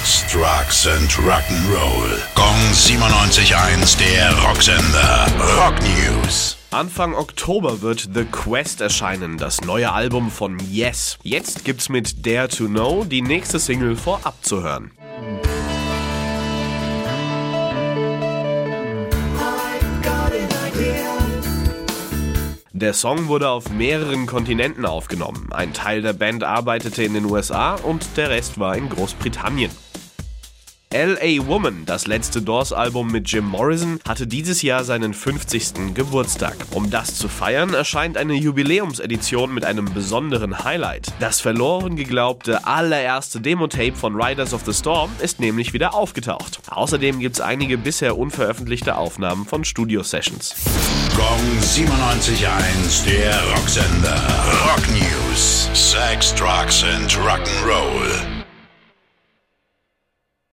Sex, Drugs and Rock'n'Roll. Gong 97.1, der Rocksender. Rock News. Anfang Oktober wird The Quest erscheinen, das neue Album von Yes. Jetzt gibt's mit Dare to Know die nächste Single vorab zu hören. Der Song wurde auf mehreren Kontinenten aufgenommen. Ein Teil der Band arbeitete in den USA und der Rest war in Großbritannien. LA Woman, das letzte Doors-Album mit Jim Morrison, hatte dieses Jahr seinen 50. Geburtstag. Um das zu feiern, erscheint eine Jubiläumsedition mit einem besonderen Highlight. Das verloren geglaubte allererste Demo-Tape von Riders of the Storm ist nämlich wieder aufgetaucht. Außerdem gibt es einige bisher unveröffentlichte Aufnahmen von Studio-Sessions. Gong 97.1, der Rocksender. Rock News. Sex, Drugs and Rock'n'Roll.